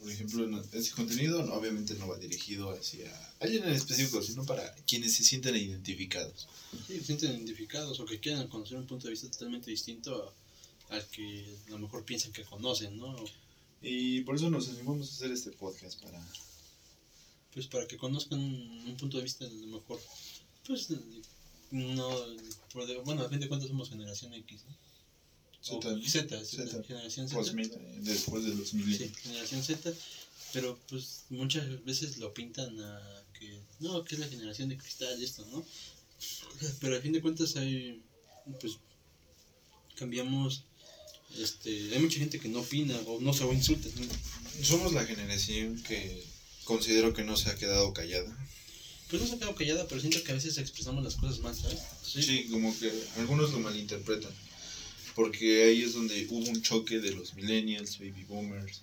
por ejemplo, no- ese contenido obviamente no va dirigido hacia alguien en específico, sino para quienes se sientan identificados. sí, se sienten identificados o que quieran conocer un punto de vista totalmente distinto a- al que a lo mejor piensan que conocen, ¿no? Y por eso nos animamos a hacer este podcast para... Pues para que conozcan un punto de vista a lo mejor, pues no, bueno, a fin de cuentas somos generación X, ¿no? Z, Z, Z, Z. generación Z. después de los Sí, generación Z, pero pues muchas veces lo pintan a que no, que es la generación de cristal y esto, ¿no? Pero a fin de cuentas hay, pues, cambiamos, este, hay mucha gente que no opina o no se o insulta, ¿no? Somos la generación que considero que no se ha quedado callada. Pues no se ha quedado callada, pero siento que a veces expresamos las cosas mal, ¿sabes? Sí, como que algunos lo malinterpretan. Porque ahí es donde hubo un choque de los millennials, baby boomers.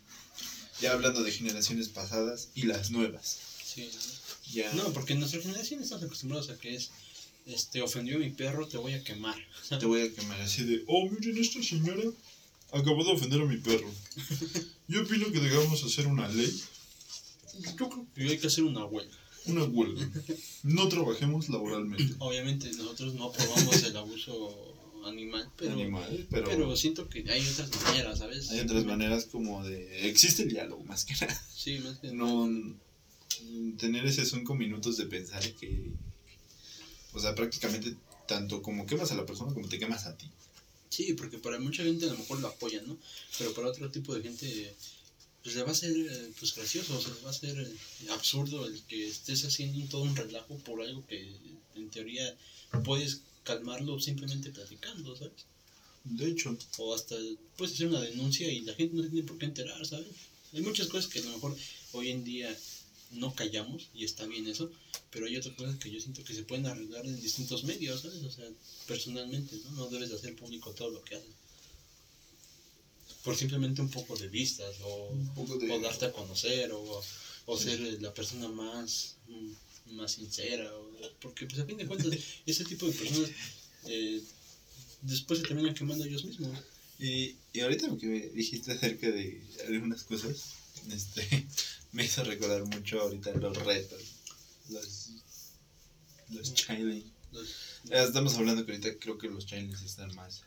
Ya hablando de generaciones pasadas y las nuevas. Sí. Ya. No, porque en nuestra generación estamos acostumbrados a que es, este, ofendió a mi perro, te voy a quemar. Te voy a quemar así de, oh, miren, esta señora acabó de ofender a mi perro. Yo opino que debamos hacer una ley, Yo creo que hay que hacer una huelga. una huelga. No trabajemos laboralmente. Obviamente nosotros no aprobamos el abuso animal, pero, Animales, pero, pero siento que hay otras maneras, ¿sabes? hay otras maneras como de... Existe el diálogo, más que nada. Sí, más que No... mm, Tener esos cinco minutos de pensar que... O sea, prácticamente tanto como quemas a la persona como te quemas a ti. Sí, porque para mucha gente a lo mejor lo apoya, ¿no? Pero para otro tipo de gente, pues le va a ser eh, pues gracioso, o sea, le va a ser eh, absurdo el que estés haciendo todo un relajo por algo que en teoría puedes calmarlo simplemente platicando, ¿sabes? De hecho, o hasta puedes hacer una denuncia y la gente no tiene por qué enterar, ¿sabes? Hay muchas cosas que a lo mejor hoy en día no callamos y está bien eso, pero hay otras cosas que yo siento que se pueden arreglar en distintos medios, ¿sabes? O sea, personalmente, ¿no? No debes de hacer público todo lo que haces. Por simplemente un poco de vistas o, un poco de... o darte a conocer o, o ser la persona más, mm, más sincera, o- porque pues a fin de cuentas ese tipo de personas eh, después se terminan quemando ellos mismos. Y, y ahorita que me dijiste acerca de algunas cosas, este, me hizo recordar mucho ahorita los retos, los, los challenge. Los- Ya Estamos hablando que ahorita creo que los challenges están más...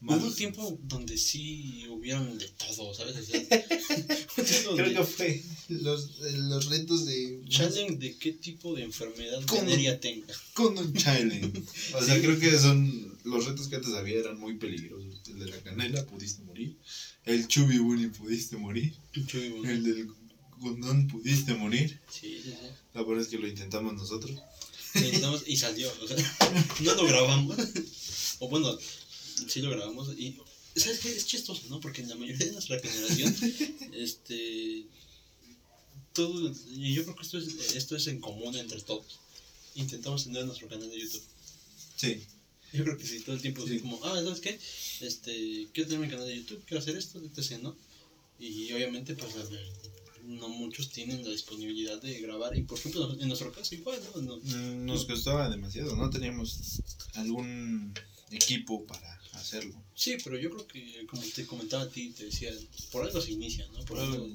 Hubo un tiempo donde sí hubieron de todo, ¿sabes? O sea, Creo que fue los, los retos de... challenge de qué tipo de enfermedad venérea tenga. Con un challenge. O sea, creo que son... Los retos que antes había eran muy peligrosos. El de la canela, pudiste morir. El chubi bunny, pudiste morir. Bueno. El del condón, pudiste morir. Sí, sí, sí. La verdad es que lo intentamos nosotros. Intentamos y salió, o sea, no lo grabamos. O bueno, sí lo grabamos y ¿sabes qué? Es chistoso, ¿no? Porque en la mayoría de nuestra generación este todo y yo creo que esto es esto es en común entre todos. Intentamos tener nuestro canal de YouTube. Sí. Yo creo que sí, todo el tiempo Sí. es como, ah, ¿sabes qué? Este, quiero tener mi canal de YouTube, quiero hacer esto, etc., ¿no? Y obviamente, pues, a ver, no muchos tienen la disponibilidad de grabar. Y por ejemplo, en nuestro caso, igual, ¿no? No- Mm, Nos costaba demasiado, no teníamos algún equipo para hacerlo. Sí, pero yo creo que, como te comentaba a ti, te decía, por algo se inicia, ¿no? Por, algo,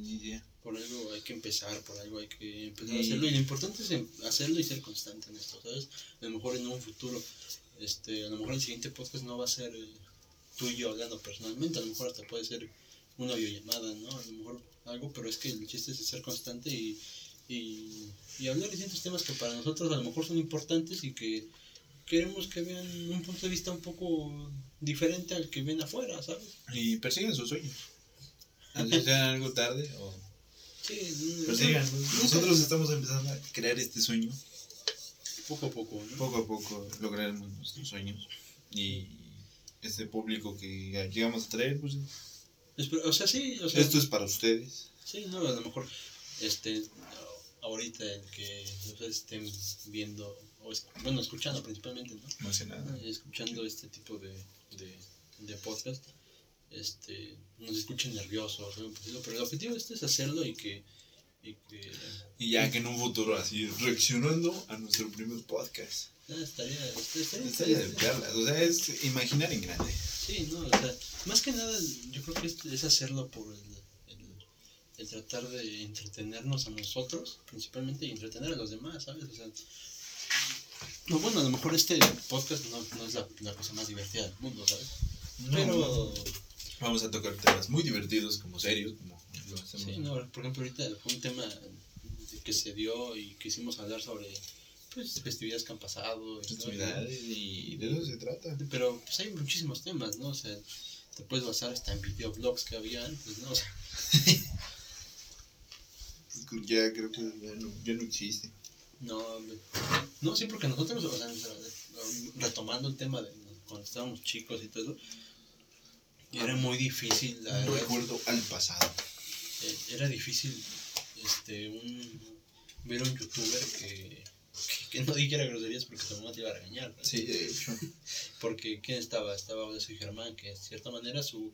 por algo hay que empezar, por algo hay que empezar a hacerlo. Y lo importante es em- hacerlo y ser constante en esto, ¿sabes? A lo mejor en un futuro, este, a lo mejor el siguiente podcast no va a ser eh, tú y yo hablando personalmente, a lo mejor hasta puede ser una videollamada, ¿no? A lo mejor algo, pero es que el chiste es ser constante y, y, y hablar de distintos temas que para nosotros a lo mejor son importantes y que queremos que vean un punto de vista un poco diferente al que ven afuera, ¿sabes? Y persigan sus sueños. Así sea algo tarde o Sí, persigan. Nosotros estamos empezando a crear este sueño. poco a poco, ¿no? Poco a poco lograremos nuestros sueños. Y este público que llegamos a traer, pues Espero- o sea, sí, o sea, esto es para ustedes. sí, no, a lo mejor, este, ahorita el que ustedes estén viendo o o es- bueno, escuchando principalmente, ¿no? Más que nada. Escuchando este tipo de, de, de podcast, este, nos escuchen nerviosos, o algo por el estilo, pero el objetivo este es hacerlo y que, y que Y ya que en un futuro así, reaccionando a nuestro primer podcast. ah, estaría, estaría, estaría- Estaría de perlas, o sea, es imaginar en grande. Sí, no, o sea, más que nada yo creo que es, es hacerlo por el, el, el tratar de entretenernos a nosotros, principalmente, y entretener a los demás, ¿sabes? O sea, no, bueno, a lo mejor este podcast no, no es la, la cosa más divertida del mundo, ¿sabes? Pero, Vamos a tocar temas muy divertidos, como serios, como lo hacemos. sí, no, por ejemplo, ahorita fue un tema que se dio y quisimos hablar sobre pues, festividades que han pasado. y todo, ¿no? Festividades y de eso se trata. Pero pues hay muchísimos temas, ¿no? O sea, te puedes basar hasta en videoblogs que había antes, ¿no? O sea, Ya creo que ya no, ya no existe. No, no, sí, porque nosotros, o sea, retomando el tema de cuando estábamos chicos y todo eso, era muy difícil, la verdad, recuerdo al pasado. eh, era difícil este, un, ver a un youtuber que, que, que no dijera groserías porque tu mamá te iba a regañar. ¿no? Sí, de hecho. Porque, ¿quién estaba? Estaba Odesio Germán, que de cierta manera su,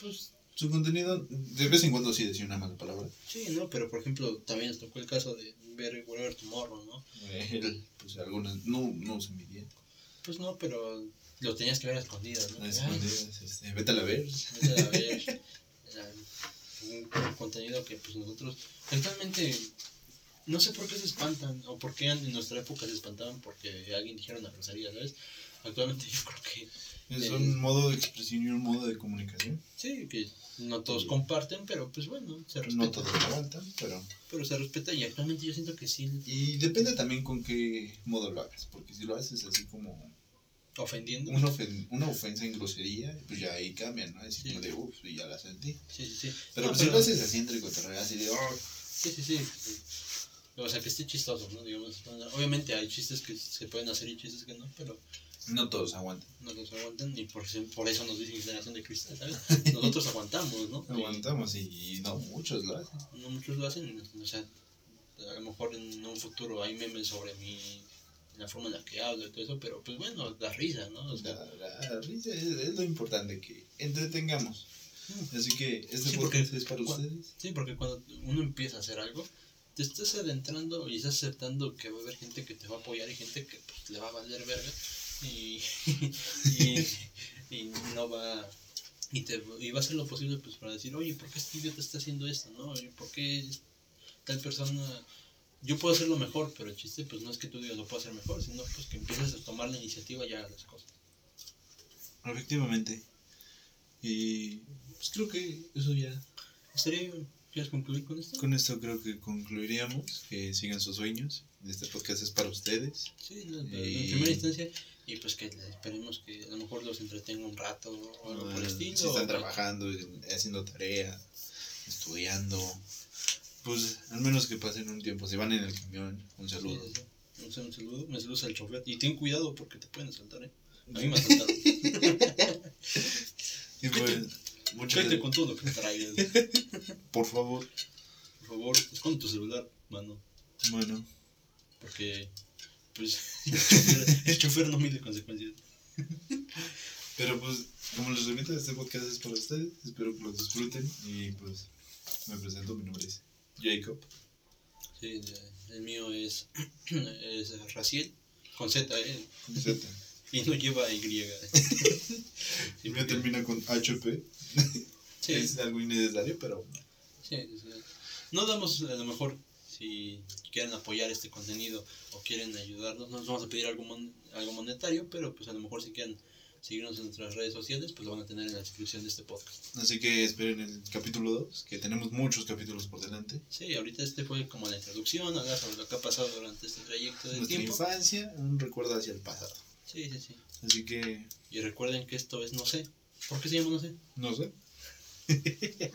pues, Su contenido, de vez en cuando sí decía una mala palabra. Sí, ¿no? Pero por ejemplo, también nos tocó el caso de ver Whatever Tomorrow, ¿no? Él, pues algunas no, no se midían. Pues no, pero lo tenías que ver a escondidas, ¿no? A escondidas, este, vete a la ver. vete a ver. Un, un contenido que pues nosotros actualmente no sé por qué se espantan o por qué en nuestra época se espantaban porque alguien dijera una grosería, ¿sabes? Actualmente yo creo que Es Eh, un modo de expresión y un modo de comunicación. sí, que no todos comparten, pero pues bueno, se respeta. No todos aguantan, pero... Pero se respeta y actualmente yo siento que sí, Y depende también con qué modo lo hagas, porque si lo haces así como ofendiendo. una, ofen- una ofensa en grosería, pues ya ahí cambia, ¿no? Así Sí. como de, uff, y ya la sentí. Sí, sí, sí. Pero No, pues si lo haces así entre cotorreo, así de, oh, Sí, sí, sí. O sea, que esté chistoso, ¿no? Digamos, obviamente hay chistes que se pueden hacer y chistes que no, pero no todos aguantan. no los aguantan y por, eso- por eso nos dicen generación de cristal, ¿sabes? Nosotros aguantamos, ¿no? Aguantamos y, y no muchos lo hacen. No muchos lo hacen, o sea, a lo mejor en un futuro hay memes sobre mi, la forma en la que hablo y todo eso, pero pues bueno, da risa, ¿no? O sea, La, la risa es, es lo importante, que entretengamos. Así que este Sí, porque- es para ustedes. Sí, porque cuando uno empieza a hacer algo, te estás adentrando y estás aceptando que va a haber gente que te va a apoyar y gente que pues, le va a valer verga y, y, y no va y, te, y va a hacer lo posible pues para decir, oye, ¿por qué este idiota está haciendo esto? ¿no? Oye, ¿Por qué tal persona... Yo puedo hacerlo mejor, pero el chiste pues no es que tú digas lo puedo hacer mejor, sino pues que empieces a tomar la iniciativa y hagas las cosas. Efectivamente. Y pues creo que eso ya. ¿Estaría bien? ¿Quieres concluir con esto? Con esto creo que concluiríamos. Que sigan sus sueños. Este podcast es para ustedes. Sí, no, pero Y- en primera instancia, y pues que esperemos que a lo mejor los entretenga un rato o algo por el estilo. Si están trabajando, haciendo tarea, estudiando. Pues al menos que pasen un tiempo. Si van en el camión, un saludo. sí, sí. Un, sal- un saludo, me saludos al chofer. Y ten cuidado porque te pueden asaltar, ¿eh? A mí me asaltaron. Y pues, muchas con todo lo que traigas. Por favor. Por favor, esconde tu celular, mano. Bueno. Porque, pues, el chofer, el chofer no mide consecuencias. Pero pues, como les repito, este podcast es para ustedes. Espero que lo disfruten. Y pues, me presento. Mi nombre es Jacob. Sí, el- el mío es, es Raciel, con Z, ¿eh? Con Z. Y no lleva Y. Y Sí, me termina con HP. sí. Es algo innecesario, pero sí. No damos a lo mejor si quieren apoyar este contenido o quieren ayudarnos, no les vamos a pedir algo, mon- algo monetario, pero pues a lo mejor si quieren seguirnos en nuestras redes sociales, pues lo van a tener en la descripción de este podcast. Así que esperen el capítulo 2, que tenemos muchos capítulos por delante. Sí, ahorita este fue como la introducción, hablar sobre lo que ha pasado durante este trayecto de Nuestra tiempo. infancia, un recuerdo hacia el pasado. Sí, sí, sí. Así que, Y recuerden que esto es no sé. ¿Por qué se llama no sé? no sé.